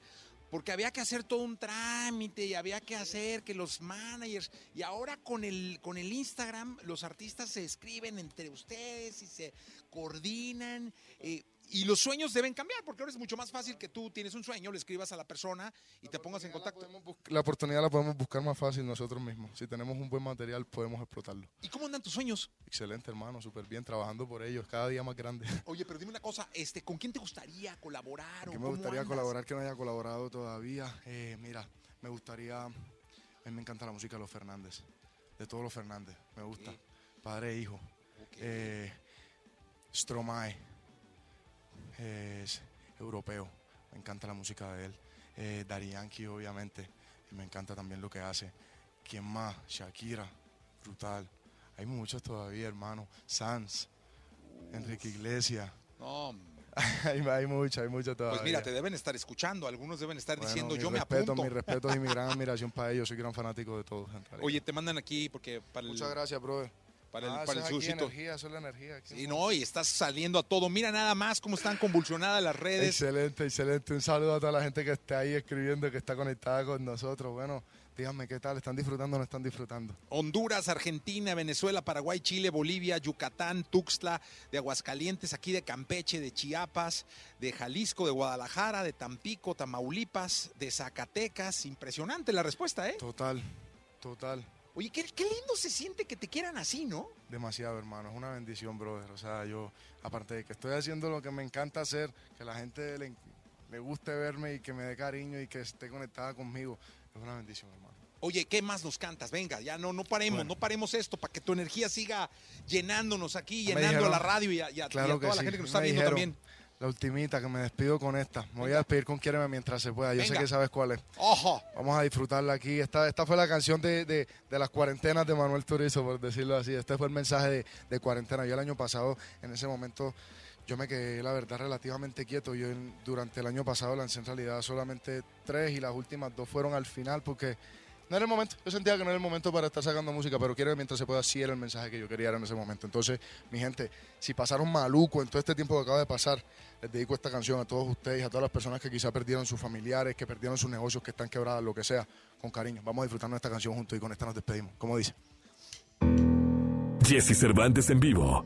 porque había que hacer todo un trámite y había que hacer que los managers, y ahora con el, con el Instagram, los artistas se escriben entre ustedes y se coordinan. eh, y los sueños deben cambiar, porque ahora es mucho más fácil que tú tienes un sueño, le escribas a la persona y te pongas en contacto. La oportunidad la podemos buscar más fácil nosotros mismos. Si tenemos un buen material, podemos explotarlo. ¿Y cómo andan tus sueños? Excelente, hermano, súper bien, trabajando por ellos, cada día más grande. [laughs] Oye, pero dime una cosa, este, ¿con quién te gustaría colaborar? ¿Qué me gustaría andas? colaborar que no haya colaborado todavía? Eh, mira, me gustaría. A mí me encanta la música de los Fernández, de todos los Fernández, me gusta. Padre e hijo. Eh, Stromae es europeo, me encanta la música de él. Eh, Daddy Yankee, obviamente, me encanta también lo que hace. ¿Quién más? Shakira, brutal. Hay muchos todavía, hermano. Sans, Enrique Iglesias. No, [laughs] hay, hay mucho, hay mucho todavía. pues mira, te deben estar escuchando, algunos deben estar Bueno, diciendo, yo me apunto. Mi respeto y mi gran [laughs] admiración para ellos. Soy gran fanático de todos. en. Oye, te mandan aquí porque para el, Muchas gracias, brother. Para el, Ah, para el sushito. energía, eso es la energía. Sí, no, y estás saliendo a todo. Mira nada más cómo están convulsionadas las redes. Excelente, excelente. Un saludo a toda la gente que está ahí escribiendo, que está conectada con nosotros. Bueno, díganme qué tal, ¿están disfrutando o no están disfrutando? Honduras, Argentina, Venezuela, Paraguay, Chile, Bolivia, Yucatán, Tuxtla, de Aguascalientes, aquí de Campeche, de Chiapas, de Jalisco, de Guadalajara, de Tampico, Tamaulipas, de Zacatecas. Impresionante la respuesta, ¿eh? Total, total. Oye, qué, qué lindo se siente que te quieran así, ¿no? Demasiado, hermano. Es una bendición, brother. O sea, yo, aparte de que estoy haciendo lo que me encanta hacer, que la gente le, le guste verme y que me dé cariño y que esté conectada conmigo, es una bendición, hermano. Oye, ¿qué más nos cantas? Venga, ya no, no paremos, Bueno. no paremos esto para que tu energía siga llenándonos aquí, Me llenando dijeron- la radio y a, y a- y a toda la sí. gente que nos Me está viendo dijeron, también. La ultimita, que me despido con esta. Me voy a despedir con Quiéreme mientras se pueda. Yo Venga. sé que sabes cuál es. ¡Ojo! Vamos a disfrutarla aquí. Esta, esta fue la canción de, de- de las cuarentenas de Manuel Turizo, por decirlo así. Este fue el mensaje de, de cuarentena. Yo el año pasado, en ese momento, yo me quedé, la verdad, relativamente quieto. Yo durante el año pasado lancé en realidad solamente tres y las últimas dos fueron al final porque no era el momento. Yo sentía que no era el momento para estar sacando música, pero quiero que mientras se pueda, sí era el mensaje que yo quería dar en ese momento. Entonces, mi gente, si pasaron maluco en todo este tiempo que acaba de pasar, les dedico esta canción a todos ustedes, a todas las personas que quizá perdieron sus familiares, que perdieron sus negocios, que están quebradas, lo que sea, con cariño. Vamos a disfrutar esta canción juntos y con esta nos despedimos. ¿Cómo dice? Jesse Cervantes en vivo.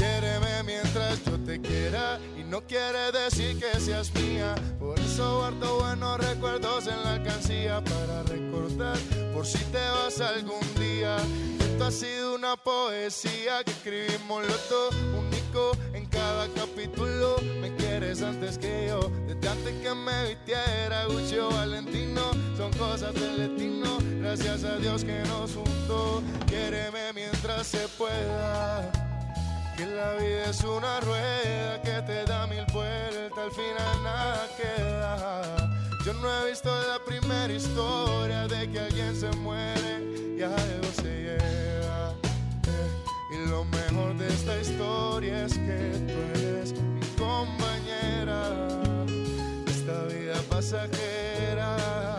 Quiéreme mientras yo te quiera y no quiere decir que seas mía. Por eso guardo buenos recuerdos en la alcancía para recordar por si te vas algún día. Esto ha sido una poesía que escribimos los único en cada capítulo. Me quieres antes que yo, desde antes que me vistiera Gucci o Valentino. Son cosas del destino, gracias a Dios que nos juntó. Quiéreme mientras se pueda. Que la vida es una rueda que te da mil vueltas, al final nada queda. Yo no he visto la primera historia de que alguien se muere y algo se lleva. eh. Y lo mejor de esta historia es que tú eres mi compañera. Esta vida pasajera.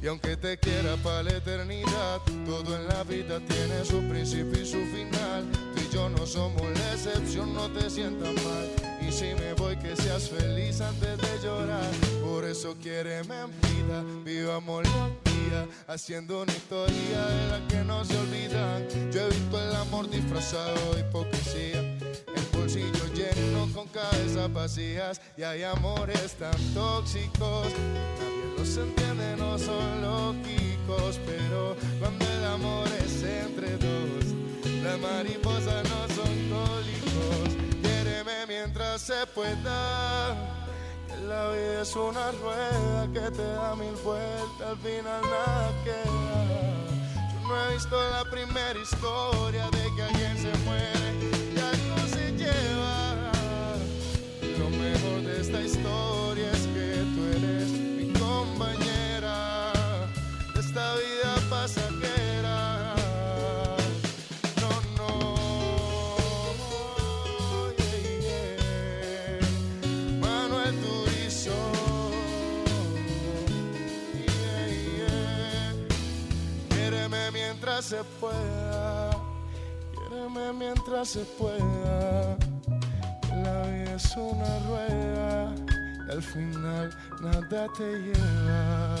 Y aunque te quiera para la eternidad, todo en la vida tiene su principio y su final. Tú y yo no somos la excepción, no te sientas mal. Y si me voy, que seas feliz antes de llorar. Por eso quiéreme en vida, vivamos los días, haciendo una historia de la que no se olvidan. Yo he visto el amor disfrazado de hipocresía. Bolsillo lleno con cabezas vacías y hay amores tan tóxicos. Nadie los entiende, no son lógicos, pero cuando el amor es entre dos, las mariposas no son cólicos. Quiéreme mientras se pueda. La vida es una rueda que te da mil vueltas, al final nada queda. Yo no he visto la primera historia de que alguien se muere y algo se lleva. Lo mejor de esta historia se pueda. Quiéreme mientras se pueda. La vida es una rueda y al final nada te llevas.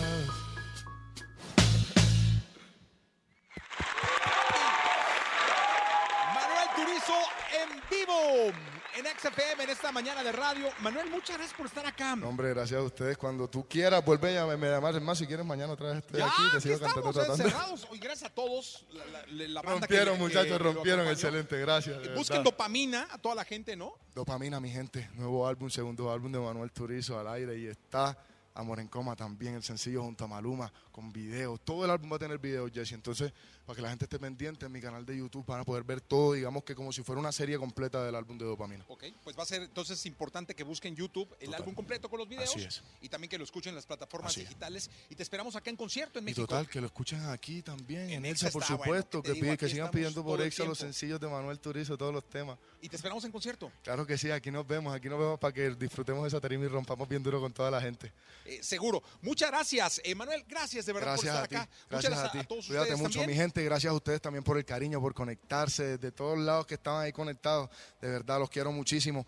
Manuel Turizo en vivo en XFM en esta mañana de radio. Manuel, muchas gracias por estar acá. No, hombre, gracias a ustedes. Cuando tú quieras, vuelve a me llamar. Es más, si quieres, mañana otra vez estoy Ya, aquí. Te sigo cantando, estamos eh, encerrados. Hoy gracias a todos. La, la- la banda que- Rompieron, que muchachos, rompieron. Excelente, gracias. de Busquen dopamina a toda la gente, ¿no? Dopamina, mi gente. Nuevo álbum, segundo álbum de Manuel Turizo al aire. Y está Amor en Coma también, el sencillo junto a Maluma, con videos. Todo el álbum va a tener videos, Jesse. Entonces, para que la gente esté pendiente en mi canal de YouTube, van a poder ver todo, digamos que como si fuera una serie completa del álbum de Dopamina. Ok, pues va a ser entonces importante que busquen YouTube el Total. álbum completo con los videos Así es. y también que lo escuchen en las plataformas Así es. digitales y te esperamos acá en concierto en Y México. total, que lo escuchen aquí también, en, Elsa, por bueno, supuesto, ¿qué te que, digo? sigan pidiendo por todo el Exa los sencillos de Manuel Turizo, todos los temas. Y te esperamos en concierto. Claro que sí, aquí nos vemos, aquí nos vemos para que disfrutemos de esa tarima y rompamos bien duro con toda la gente. Eh, seguro. Muchas gracias, eh, Manuel. Gracias de verdad Gracias por a estar ti, acá. gracias Muchas a ti. a, todos Cuídate ustedes mucho, también. mi gente. Gracias a ustedes también por el cariño, por conectarse de todos lados que estaban ahí conectados. De verdad, los quiero muchísimo.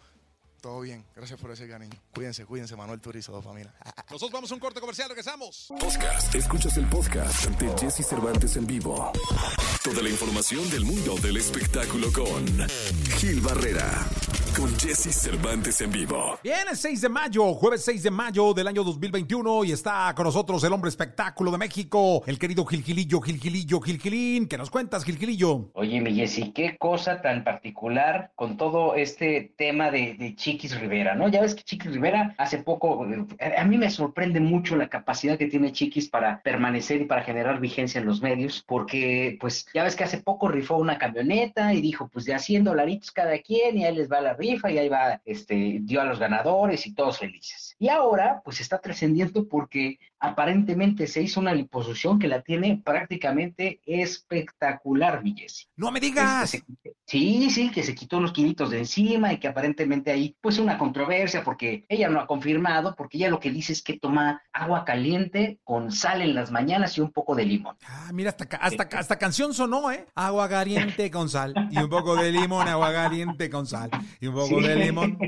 Todo bien. Gracias por ese cariño. Cuídense, cuídense, Manuel Turizo, dos familia. Nosotros vamos a un corte comercial, regresamos. Podcast. Escuchas el podcast ante Jesse Cervantes en vivo. Toda la información del mundo del espectáculo con Gil Barrera. Con Jesse Cervantes en vivo. Bien, es 6 de mayo, jueves 6 de mayo del año 2021 y está con nosotros el hombre espectáculo de México, el querido Gilgilillo, Gilgilillo, Gilgilín. ¿Qué nos cuentas, Gilgilillo? Oye, mi Jessy, qué cosa tan particular con todo este tema de, de Chiquis Rivera, ¿no? Ya ves que Chiquis Rivera hace poco, eh, a mí me sorprende mucho la capacidad que tiene Chiquis para permanecer y para generar vigencia en los medios, porque pues ya ves que hace poco rifó una camioneta y dijo, pues de a 100 dolaritos cada quien y ahí les va la rifa y ahí va, este, dio a los ganadores y todos felices. Y ahora pues está trascendiendo porque aparentemente se hizo una liposucción que la tiene prácticamente espectacular, mi. No me Este, digas. se- sí, sí, que se quitó unos kilitos de encima y que aparentemente hay pues una controversia porque ella no ha confirmado, porque ella lo que dice es que toma agua caliente con sal en las mañanas y un poco de limón. Ah, mira, hasta, hasta, hasta canción sonó, ¿eh? Agua caliente con sal y un poco de limón, agua caliente con sal y un poco [laughs] Sí. de limón.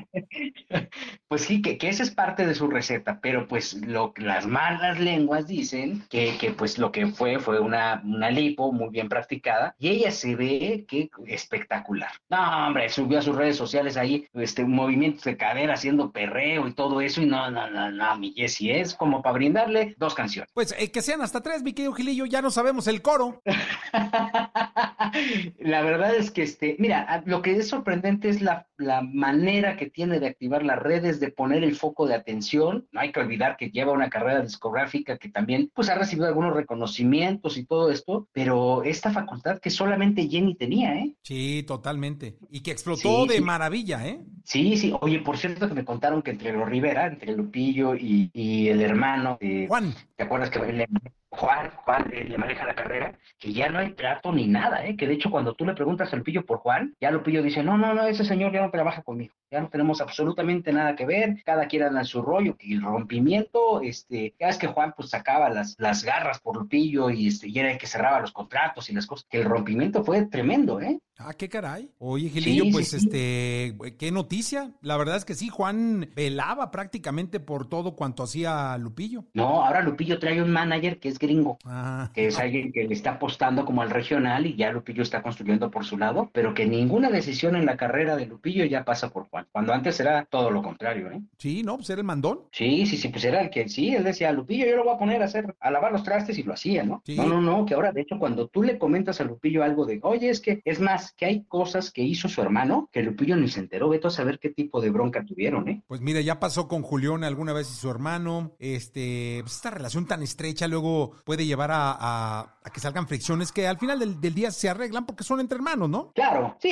[laughs] Pues sí, que, que esa es parte de su receta, pero pues lo, las malas lenguas dicen que, que pues lo que fue fue una, una lipo muy bien practicada y ella se ve que espectacular. No, hombre, subió a sus redes sociales ahí este, movimientos de cadera haciendo perreo y todo eso y no, no, no, no, mi Jessie es como para brindarle dos canciones. Pues eh, que sean hasta tres, mi querido Gilillo, ya no sabemos el coro. [laughs] La verdad es que, este, mira, lo que es sorprendente es la, la manera que tiene de activar las redes, de poner el foco de atención. No hay que olvidar que lleva una carrera discográfica que también pues ha recibido algunos reconocimientos y todo esto, pero esta facultad que solamente Jenny tenía, ¿eh? Sí, totalmente. Y que explotó de maravilla, ¿eh? Sí, sí. Oye, por cierto que me contaron que entre los Rivera, entre Lupillo y, y el hermano de Juan, ¿te acuerdas que le, Juan, Juan eh, le maneja la carrera, que ya no hay trato ni nada, ¿eh? que de hecho cuando tú le preguntas a Lupillo por Juan, ya Lupillo dice, no, no, no, ese señor ya no trabaja conmigo, ya no tenemos absolutamente nada que ver, cada quien anda en su rollo, y el rompimiento, este, ya es que Juan pues sacaba las, las garras por Lupillo y, este, y era el que cerraba los contratos y las cosas, que el rompimiento fue tremendo, ¿eh? Ah, qué caray. Oye, Gilillo, pues este, qué noticia. La verdad es que sí, Juan velaba prácticamente por todo cuanto hacía Lupillo. No, ahora Lupillo trae un manager que es gringo, ah. que es alguien que le está apostando como al regional y ya Lupillo está construyendo por su lado, pero que ninguna decisión en la carrera de Lupillo ya pasa por Juan, cuando antes era todo lo contrario, ¿eh? Sí, ¿no? Pues era el mandón. Sí, sí, sí, pues era el que, sí, él decía, Lupillo yo lo voy a poner a hacer, a lavar los trastes y lo hacía, ¿no? No, no, no, que ahora de hecho cuando tú le comentas a Lupillo algo de, oye, es que, es más, que hay cosas que hizo su hermano que Lupillo ni se enteró. Veto a saber qué tipo de bronca tuvieron, ¿eh? Pues mira, ya pasó con Julián alguna vez y su hermano. Este, pues esta relación tan estrecha luego puede llevar a, que salgan fricciones que al final del, día se arreglan porque son entre hermanos, ¿no? Claro, sí,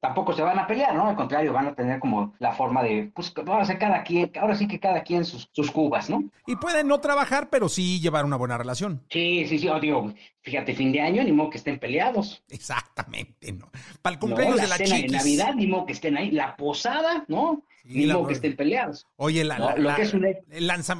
tampoco se van a pelear, ¿no? Al contrario, van a tener como la forma de, pues vamos a hacer cada quien, ahora sí que cada quien sus, sus cubas, ¿no? Y pueden no trabajar, pero sí llevar una buena relación. Sí, sí, sí, oh, digo, fíjate, fin de año, ni modo que estén peleados. Exactamente, ¿no? Para el cumpleaños de la cena de Navidad, ni modo que estén ahí. La posada, ¿no? Ni modo que estén peleados. Oye, lo que es un...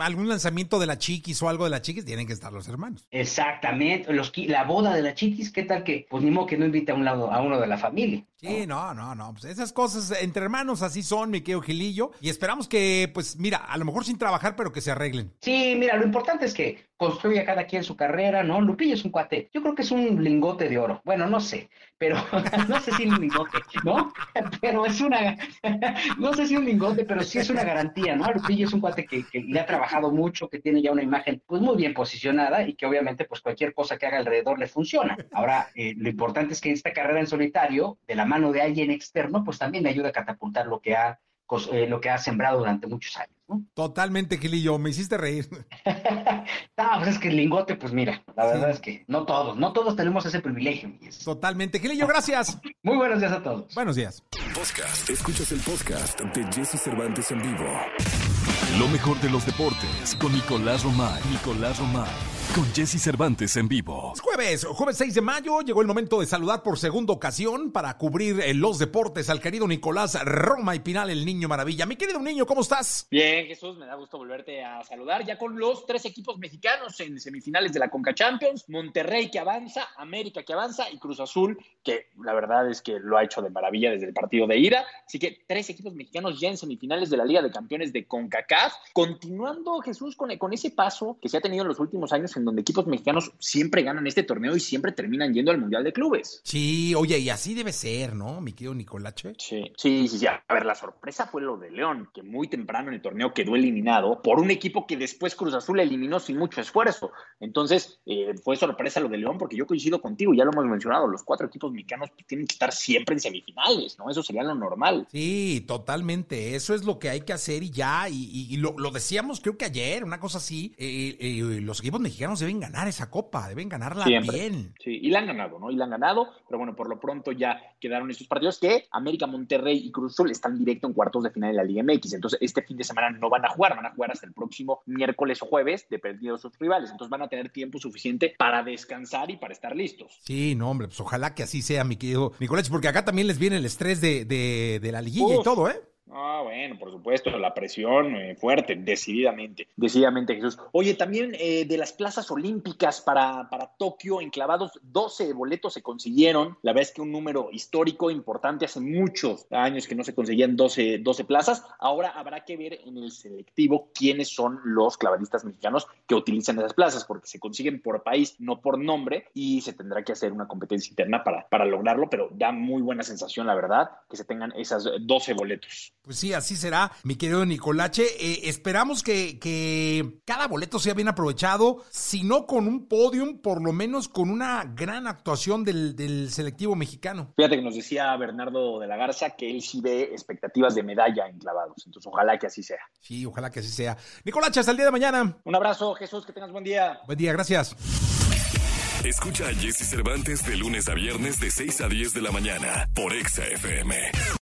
algún lanzamiento de la chiquis o algo de la chiquis, tienen que estar los hermanos. Exactamente. Los, la boda de la chiquis, ¿qué tal que? Pues ni modo que no invite a, un lado, a uno de la familia. Sí, no, no, no. Pues esas cosas entre hermanos así son, mi querido Gilillo. Y esperamos que, pues mira, a lo mejor sin trabajar, pero que se arreglen. Sí, mira, lo importante es que construya cada quien su carrera, ¿no? Lupillo es un cuate. Yo creo que es un lingote de oro. Bueno, no sé, pero [laughs] no sé si un lingote, ¿no? [laughs] Pero es una, [laughs] no sé si un lingote, pero sí es una garantía, ¿no? Lupillo es un cuate que, le ha trabajado mucho, que tiene ya una imagen pues muy bien posicionada y que obviamente pues cualquier cosa que haga alrededor le funciona. Ahora, eh, lo importante es que esta carrera en solitario, de la mano de alguien externo, pues también le ayuda a catapultar lo que ha eh, lo que ha sembrado durante muchos años. ¿no? Totalmente, Gilillo, me hiciste reír. [laughs] no, pues es que el lingote, pues mira, la verdad es que no todos, no todos tenemos ese privilegio. Totalmente, Gilillo, gracias. [laughs] Muy buenos días a todos. Buenos días. Podcast, escuchas el podcast de Jesse Cervantes en vivo. Lo mejor de los deportes con Nicolás Romay. Nicolás Romay con Jesse Cervantes en vivo. Es jueves, jueves 6 de mayo, llegó el momento de saludar por segunda ocasión para cubrir eh, los deportes al querido Nicolás Roma y Pinal, el niño maravilla. Mi querido niño, ¿cómo estás? Bien, Jesús, me da gusto volverte a saludar ya con los tres equipos mexicanos en semifinales de la Conca Champions, Monterrey que avanza, América que avanza y Cruz Azul que la verdad es que lo ha hecho de maravilla desde el partido de ida. Así que tres equipos mexicanos ya en semifinales de la Liga de Campeones de CONCACAF, continuando Jesús con, con ese paso que se ha tenido en los últimos años en donde equipos mexicanos siempre ganan este torneo y siempre terminan yendo al Mundial de Clubes. Sí, oye, y así debe ser, ¿no, mi querido Nicolache? Sí, sí, sí, A ver, la sorpresa fue lo de León, que muy temprano en el torneo quedó eliminado por un equipo que después Cruz Azul eliminó sin mucho esfuerzo. Entonces, eh, fue sorpresa lo de León, porque yo coincido contigo, ya lo hemos mencionado, los cuatro equipos mexicanos tienen que estar siempre en semifinales, ¿no? Eso sería lo normal. Sí, totalmente. Eso es lo que hay que hacer y ya. Y, lo, decíamos, creo que ayer, una cosa así, eh, eh, los equipos mexicanos deben ganar esa copa, deben ganarla bien. Sí, y la han ganado, ¿no? Y la han ganado, pero bueno, por lo pronto ya quedaron estos partidos que América, Monterrey y Cruz Azul están directo en cuartos de final de la Liga MX. Entonces, este fin de semana no van a jugar, van a jugar hasta el próximo miércoles o jueves, dependiendo de sus rivales. Entonces, van a tener tiempo suficiente para descansar y para estar listos. Sí, no, hombre, pues ojalá que así sea, mi querido Nicolás, porque acá también les viene el estrés de, de, la liguilla y todo, ¿eh? Ah, bueno, por supuesto, la presión eh, fuerte, decididamente, decididamente Jesús. Oye, también eh, de las plazas olímpicas para, para Tokio, enclavados, 12 boletos se consiguieron. La verdad es que un número histórico importante, hace muchos años que no se conseguían 12, 12 plazas. Ahora habrá que ver en el selectivo quiénes son los clavadistas mexicanos que utilizan esas plazas, porque se consiguen por país, no por nombre, y se tendrá que hacer una competencia interna para, para lograrlo, pero da muy buena sensación, la verdad, que se tengan esas 12 boletos. Pues sí, así será, mi querido Nicolache. Eh, esperamos que, que, cada boleto sea bien aprovechado, si no con un podium, por lo menos con una gran actuación del, del, selectivo mexicano. Fíjate que nos decía Bernardo de la Garza que él sí ve expectativas de medalla en clavados, entonces ojalá que así sea. Sí, ojalá que así sea. Nicolache, hasta el día de mañana. Un abrazo, Jesús, que tengas buen día. Buen día, gracias. Escucha a Jesse Cervantes de lunes a viernes de 6 a 10 de la mañana por Exa FM.